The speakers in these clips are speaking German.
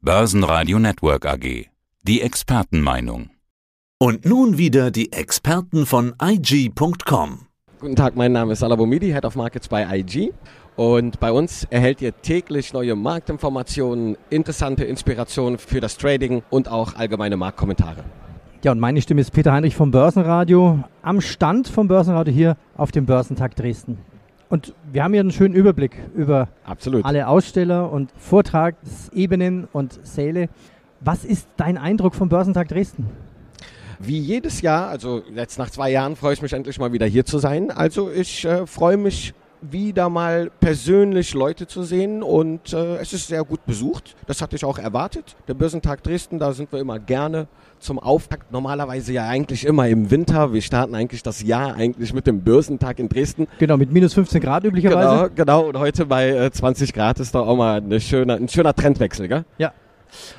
Börsenradio Network AG. Die Expertenmeinung. Und nun wieder die Experten von IG.com. Guten Tag, mein Name ist Alabomidi, Head of Markets bei IG. Und bei uns erhält ihr täglich neue Marktinformationen, interessante Inspirationen für das Trading und auch allgemeine Marktkommentare. Ja, und meine Stimme ist Peter Heinrich vom Börsenradio am Stand vom Börsenradio hier auf dem Börsentag Dresden. Und wir haben hier einen schönen Überblick über Absolut. alle Aussteller und Vortragsebenen und Säle. Was ist dein Eindruck vom Börsentag Dresden? Wie jedes Jahr, also jetzt nach zwei Jahren freue ich mich endlich mal wieder hier zu sein. Also ich äh, freue mich wieder mal persönlich Leute zu sehen und äh, es ist sehr gut besucht. Das hatte ich auch erwartet. Der Börsentag Dresden, da sind wir immer gerne zum Auftakt. Normalerweise ja eigentlich immer im Winter. Wir starten eigentlich das Jahr eigentlich mit dem Börsentag in Dresden. Genau, mit minus 15 Grad üblicherweise. Genau, genau. Und heute bei äh, 20 Grad ist doch auch mal eine schöne, ein schöner Trendwechsel, gell? Ja.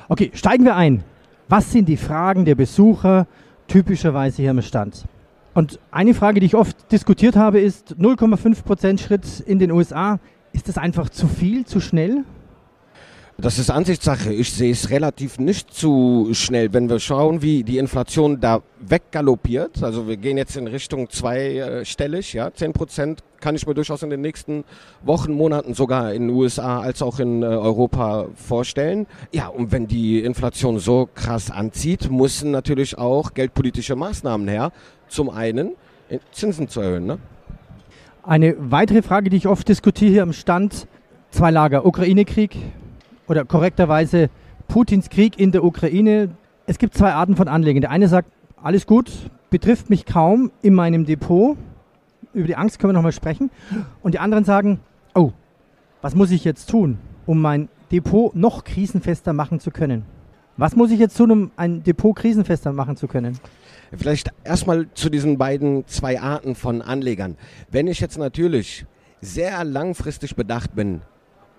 Okay, steigen wir ein. Was sind die Fragen der Besucher typischerweise hier am Stand? Und eine Frage, die ich oft diskutiert habe, ist 0,5% Schritt in den USA. Ist das einfach zu viel, zu schnell? Das ist Ansichtssache. Ich sehe es relativ nicht zu schnell. Wenn wir schauen, wie die Inflation da weggaloppiert, also wir gehen jetzt in Richtung zweistellig, ja, 10 Prozent kann ich mir durchaus in den nächsten Wochen, Monaten sogar in den USA als auch in äh, Europa vorstellen. Ja, und wenn die Inflation so krass anzieht, müssen natürlich auch geldpolitische Maßnahmen her. Zum einen Zinsen zu erhöhen. Ne? Eine weitere Frage, die ich oft diskutiere hier am Stand, zwei Lager, Ukraine-Krieg oder korrekterweise Putins Krieg in der Ukraine. Es gibt zwei Arten von Anlegern. Der eine sagt, alles gut, betrifft mich kaum in meinem Depot. Über die Angst können wir nochmal sprechen. Und die anderen sagen, oh, was muss ich jetzt tun, um mein Depot noch krisenfester machen zu können? Was muss ich jetzt tun, um ein Depot krisenfester machen zu können? Vielleicht erstmal zu diesen beiden zwei Arten von Anlegern. Wenn ich jetzt natürlich sehr langfristig bedacht bin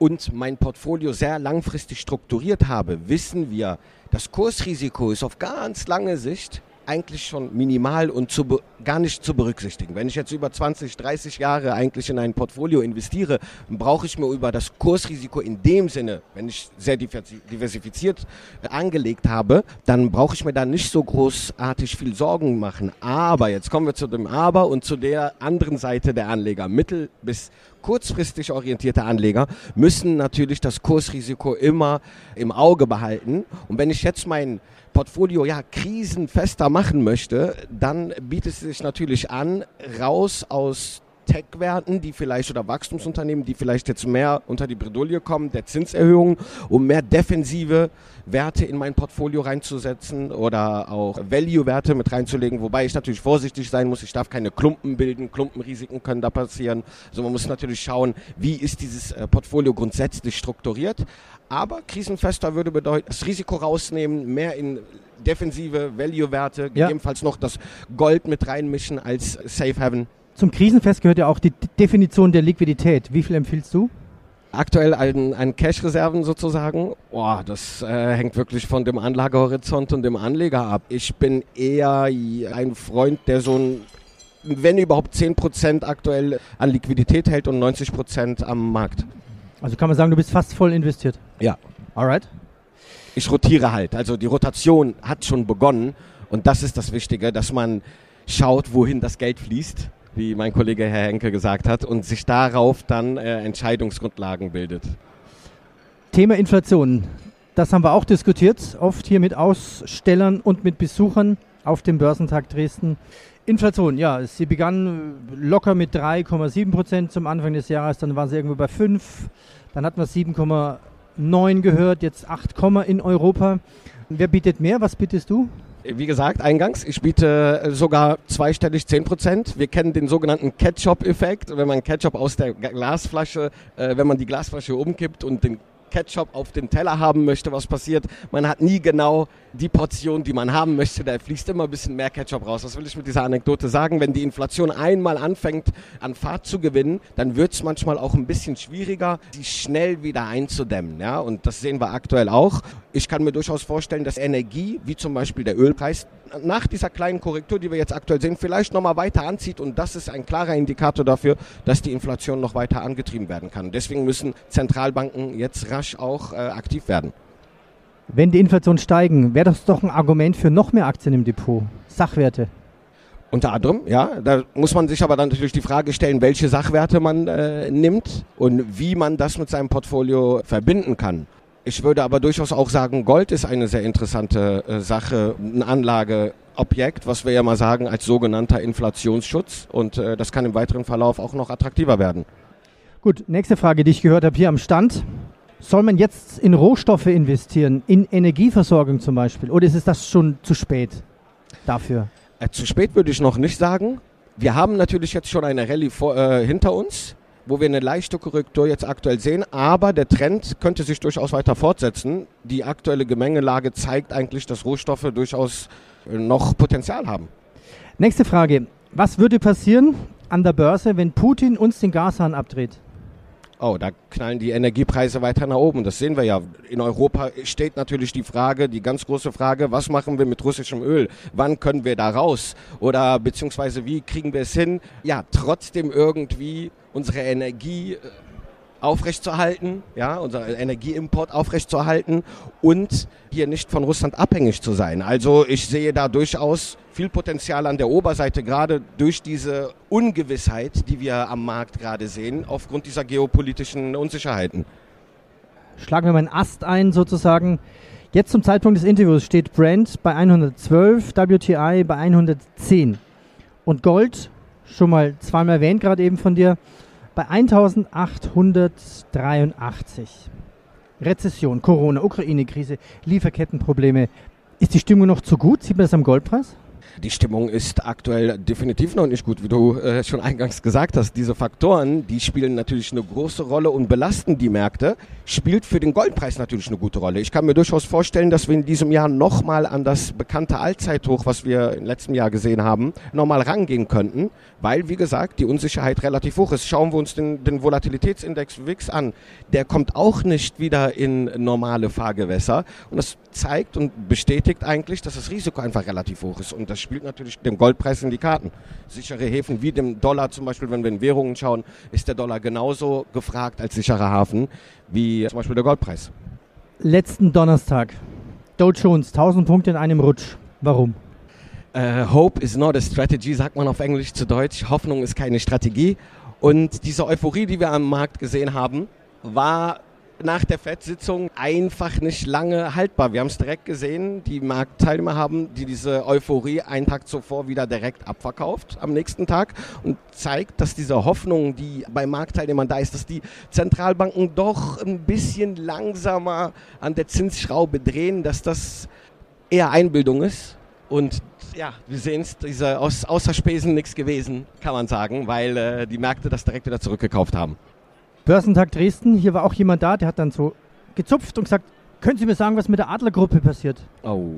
und mein Portfolio sehr langfristig strukturiert habe, wissen wir, das Kursrisiko ist auf ganz lange Sicht eigentlich schon minimal und zu gar nicht zu berücksichtigen. Wenn ich jetzt über 20, 30 Jahre eigentlich in ein Portfolio investiere, brauche ich mir über das Kursrisiko in dem Sinne, wenn ich sehr diversifiziert angelegt habe, dann brauche ich mir da nicht so großartig viel Sorgen machen. Aber jetzt kommen wir zu dem Aber und zu der anderen Seite der Anleger. Mittel- bis kurzfristig orientierte Anleger müssen natürlich das Kursrisiko immer im Auge behalten. Und wenn ich jetzt mein Portfolio ja krisenfester machen möchte, dann bietet es sich natürlich an, raus aus Tech-Werten, die vielleicht oder Wachstumsunternehmen, die vielleicht jetzt mehr unter die Bredouille kommen, der Zinserhöhung, um mehr defensive Werte in mein Portfolio reinzusetzen oder auch Value-Werte mit reinzulegen, wobei ich natürlich vorsichtig sein muss. Ich darf keine Klumpen bilden, Klumpenrisiken können da passieren. Also man muss natürlich schauen, wie ist dieses äh, Portfolio grundsätzlich strukturiert. Aber krisenfester würde bedeuten, das Risiko rausnehmen, mehr in defensive Value-Werte, Ja. gegebenenfalls noch das Gold mit reinmischen als Safe Haven. Zum Krisenfest gehört ja auch die Definition der Liquidität. Wie viel empfiehlst du? Aktuell ein, ein Cash-Reserven sozusagen, boah, das äh, hängt wirklich von dem Anlagehorizont und dem Anleger ab. Ich bin eher ein Freund, der so ein, wenn überhaupt 10% aktuell an Liquidität hält und 90% am Markt. Also kann man sagen, du bist fast voll investiert. Ja. Alright. Ich rotiere halt, also die Rotation hat schon begonnen und das ist das Wichtige, dass man schaut, wohin das Geld fließt, wie mein Kollege Herr Henke gesagt hat, und sich darauf dann äh, Entscheidungsgrundlagen bildet. Thema Inflation. Das haben wir auch diskutiert, oft hier mit Ausstellern und mit Besuchern auf dem Börsentag Dresden. Inflation, ja, sie begann locker mit 3,7 Prozent zum Anfang des Jahres, dann war sie irgendwo bei 5, dann hatten wir 7,9 gehört, jetzt 8, in Europa. Wer bietet mehr? Was bietest du? Wie gesagt, eingangs, ich biete äh, sogar zweistellig 10%. Wir kennen den sogenannten Ketchup-Effekt. Wenn man Ketchup aus der Glasflasche, äh, wenn man die Glasflasche umkippt und den Ketchup auf den Teller haben möchte, was passiert? Man hat nie genau die Portion, die man haben möchte. Da fließt immer ein bisschen mehr Ketchup raus. Was will ich mit dieser Anekdote sagen? Wenn die Inflation einmal anfängt, an Fahrt zu gewinnen, dann wird es manchmal auch ein bisschen schwieriger, die schnell wieder einzudämmen. Ja? Und das sehen wir aktuell auch. Ich kann mir durchaus vorstellen, dass Energie, wie zum Beispiel der Ölpreis, nach dieser kleinen Korrektur, die wir jetzt aktuell sehen, vielleicht nochmal weiter anzieht. Und das ist ein klarer Indikator dafür, dass die Inflation noch weiter angetrieben werden kann. Deswegen müssen Zentralbanken jetzt rasch auch äh, aktiv werden. Wenn die Inflation steigen, wäre das doch ein Argument für noch mehr Aktien im Depot. Sachwerte. Unter anderem, ja. Da muss man sich aber dann natürlich die Frage stellen, welche Sachwerte man äh, nimmt und wie man das mit seinem Portfolio verbinden kann. Ich würde aber durchaus auch sagen, Gold ist eine sehr interessante äh, Sache, ein Anlageobjekt, was wir ja mal sagen als sogenannter Inflationsschutz. Und äh, das kann im weiteren Verlauf auch noch attraktiver werden. Gut, nächste Frage, die ich gehört habe hier am Stand. Soll man jetzt in Rohstoffe investieren, in Energieversorgung zum Beispiel, oder ist es das schon zu spät dafür? Äh, zu spät würde ich noch nicht sagen. Wir haben natürlich jetzt schon eine Rallye vor, äh, hinter uns, wo wir eine leichte Korrektur jetzt aktuell sehen, aber der Trend könnte sich durchaus weiter fortsetzen. Die aktuelle Gemengelage zeigt eigentlich, dass Rohstoffe durchaus äh, noch Potenzial haben. Nächste Frage. Was würde passieren an der Börse, wenn Putin uns den Gashahn abdreht? Oh, da knallen die Energiepreise weiter nach oben. Das sehen wir ja. In Europa steht natürlich die Frage, die ganz große Frage, was machen wir mit russischem Öl? Wann können wir da raus? Oder beziehungsweise wie kriegen wir es hin, ja, trotzdem irgendwie unsere Energie äh, aufrechtzuerhalten, ja, unser Energieimport aufrechtzuerhalten und hier nicht von Russland abhängig zu sein. Also ich sehe da durchaus viel Potenzial an der Oberseite, gerade durch diese Ungewissheit, die wir am Markt gerade sehen, aufgrund dieser geopolitischen Unsicherheiten. Schlagen wir mal einen Ast ein sozusagen. Jetzt zum Zeitpunkt des Interviews steht Brent bei 112, WTI bei 110 und Gold, schon mal zweimal erwähnt gerade eben von dir, bei 1883. Rezession, Corona, Ukraine-Krise, Lieferkettenprobleme. Ist die Stimmung noch zu gut? Sieht man das am Goldpreis? Die Stimmung ist aktuell definitiv noch nicht gut, wie du äh, schon eingangs gesagt hast. Diese Faktoren, die spielen natürlich eine große Rolle und belasten die Märkte, spielt für den Goldpreis natürlich eine gute Rolle. Ich kann mir durchaus vorstellen, dass wir in diesem Jahr nochmal an das bekannte Allzeithoch, was wir im letzten Jahr gesehen haben, nochmal rangehen könnten, weil, wie gesagt, die Unsicherheit relativ hoch ist. Schauen wir uns den, den Volatilitätsindex WIX an. Der kommt auch nicht wieder in normale Fahrgewässer und das zeigt und bestätigt eigentlich, dass das Risiko einfach relativ hoch ist und das spielt natürlich dem Goldpreis in die Karten. Sichere Häfen wie dem Dollar zum Beispiel, wenn wir in Währungen schauen, ist der Dollar genauso gefragt als sicherer Hafen wie zum Beispiel der Goldpreis. Letzten Donnerstag. Dow Jones, 1000 Punkte in einem Rutsch. Warum? Uh, hope is not a strategy, sagt man auf Englisch zu Deutsch. Hoffnung ist keine Strategie. Und diese Euphorie, die wir am Markt gesehen haben, war nach der FED-Sitzung einfach nicht lange haltbar. Wir haben es direkt gesehen, die Marktteilnehmer haben die diese Euphorie einen Tag zuvor wieder direkt abverkauft am nächsten Tag und zeigt, dass diese Hoffnung, die bei Marktteilnehmern da ist, dass die Zentralbanken doch ein bisschen langsamer an der Zinsschraube drehen, dass das eher Einbildung ist. Und ja, wir sehen es, diese aus, außer Spesen nichts gewesen, kann man sagen, weil äh, die Märkte das direkt wieder zurückgekauft haben. Börsentag Dresden, hier war auch jemand da, der hat dann so gezupft und gesagt, können Sie mir sagen, was mit der Adlergruppe passiert? Oh,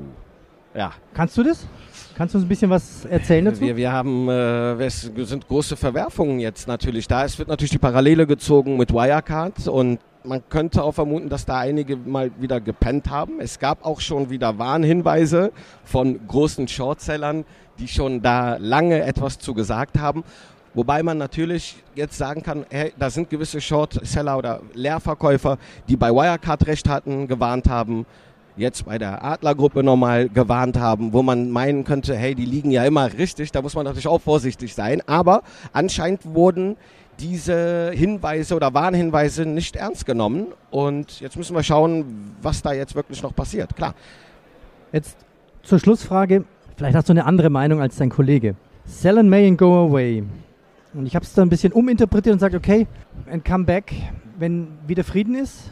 ja. Kannst du das? Kannst du uns ein bisschen was erzählen dazu? Wir, wir haben, äh, es sind große Verwerfungen jetzt natürlich da. Es wird natürlich die Parallele gezogen mit Wirecard und man könnte auch vermuten, dass da einige mal wieder gepennt haben. Es gab auch schon wieder Warnhinweise von großen Shortsellern, die schon da lange etwas zu gesagt haben. Wobei man natürlich jetzt sagen kann, hey, da sind gewisse Shortseller oder Leerverkäufer, die bei Wirecard recht hatten, gewarnt haben, jetzt bei der Adlergruppe nochmal gewarnt haben, wo man meinen könnte, hey, die liegen ja immer richtig, da muss man natürlich auch vorsichtig sein. Aber anscheinend wurden diese Hinweise oder Warnhinweise nicht ernst genommen. Und jetzt müssen wir schauen, was da jetzt wirklich noch passiert. Klar. Jetzt zur Schlussfrage. Vielleicht hast du eine andere Meinung als dein Kollege. Sell and may and go away. Und ich habe es dann ein bisschen uminterpretiert und gesagt, okay, and come back, wenn wieder Frieden ist.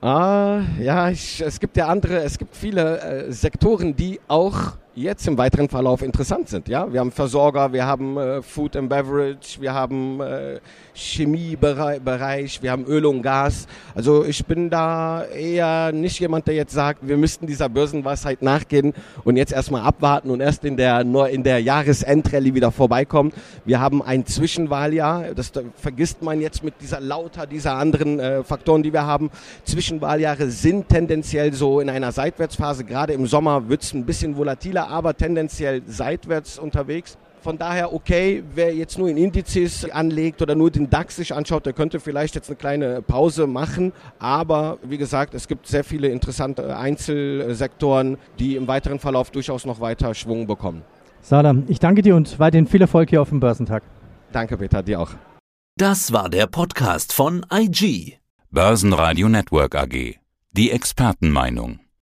Ah, ja, ich, es gibt ja andere, es gibt viele äh, Sektoren, die auch jetzt im weiteren Verlauf interessant sind. Ja, wir haben Versorger, wir haben äh, Food and Beverage, wir haben äh, Chemiebereich, wir haben Öl und Gas. Also ich bin da eher nicht jemand, der jetzt sagt, wir müssten dieser Börsenweisheit nachgehen und jetzt erstmal abwarten und erst in der in der Jahresendrallye wieder vorbeikommen. Wir haben ein Zwischenwahljahr, das da vergisst man jetzt mit dieser lauter dieser anderen äh, Faktoren, die wir haben. Zwischenwahljahre sind tendenziell so in einer Seitwärtsphase. Gerade im Sommer wird es ein bisschen volatiler aber tendenziell seitwärts unterwegs. Von daher, okay, wer jetzt nur in Indizes anlegt oder nur den DAX sich anschaut, der könnte vielleicht jetzt eine kleine Pause machen. Aber wie gesagt, es gibt sehr viele interessante Einzelsektoren, die im weiteren Verlauf durchaus noch weiter Schwung bekommen. Sada, ich danke dir und weiterhin viel Erfolg hier auf dem Börsentag. Danke, Peter, dir auch. Das war der Podcast von IG. Börsenradio Network AG. Die Expertenmeinung.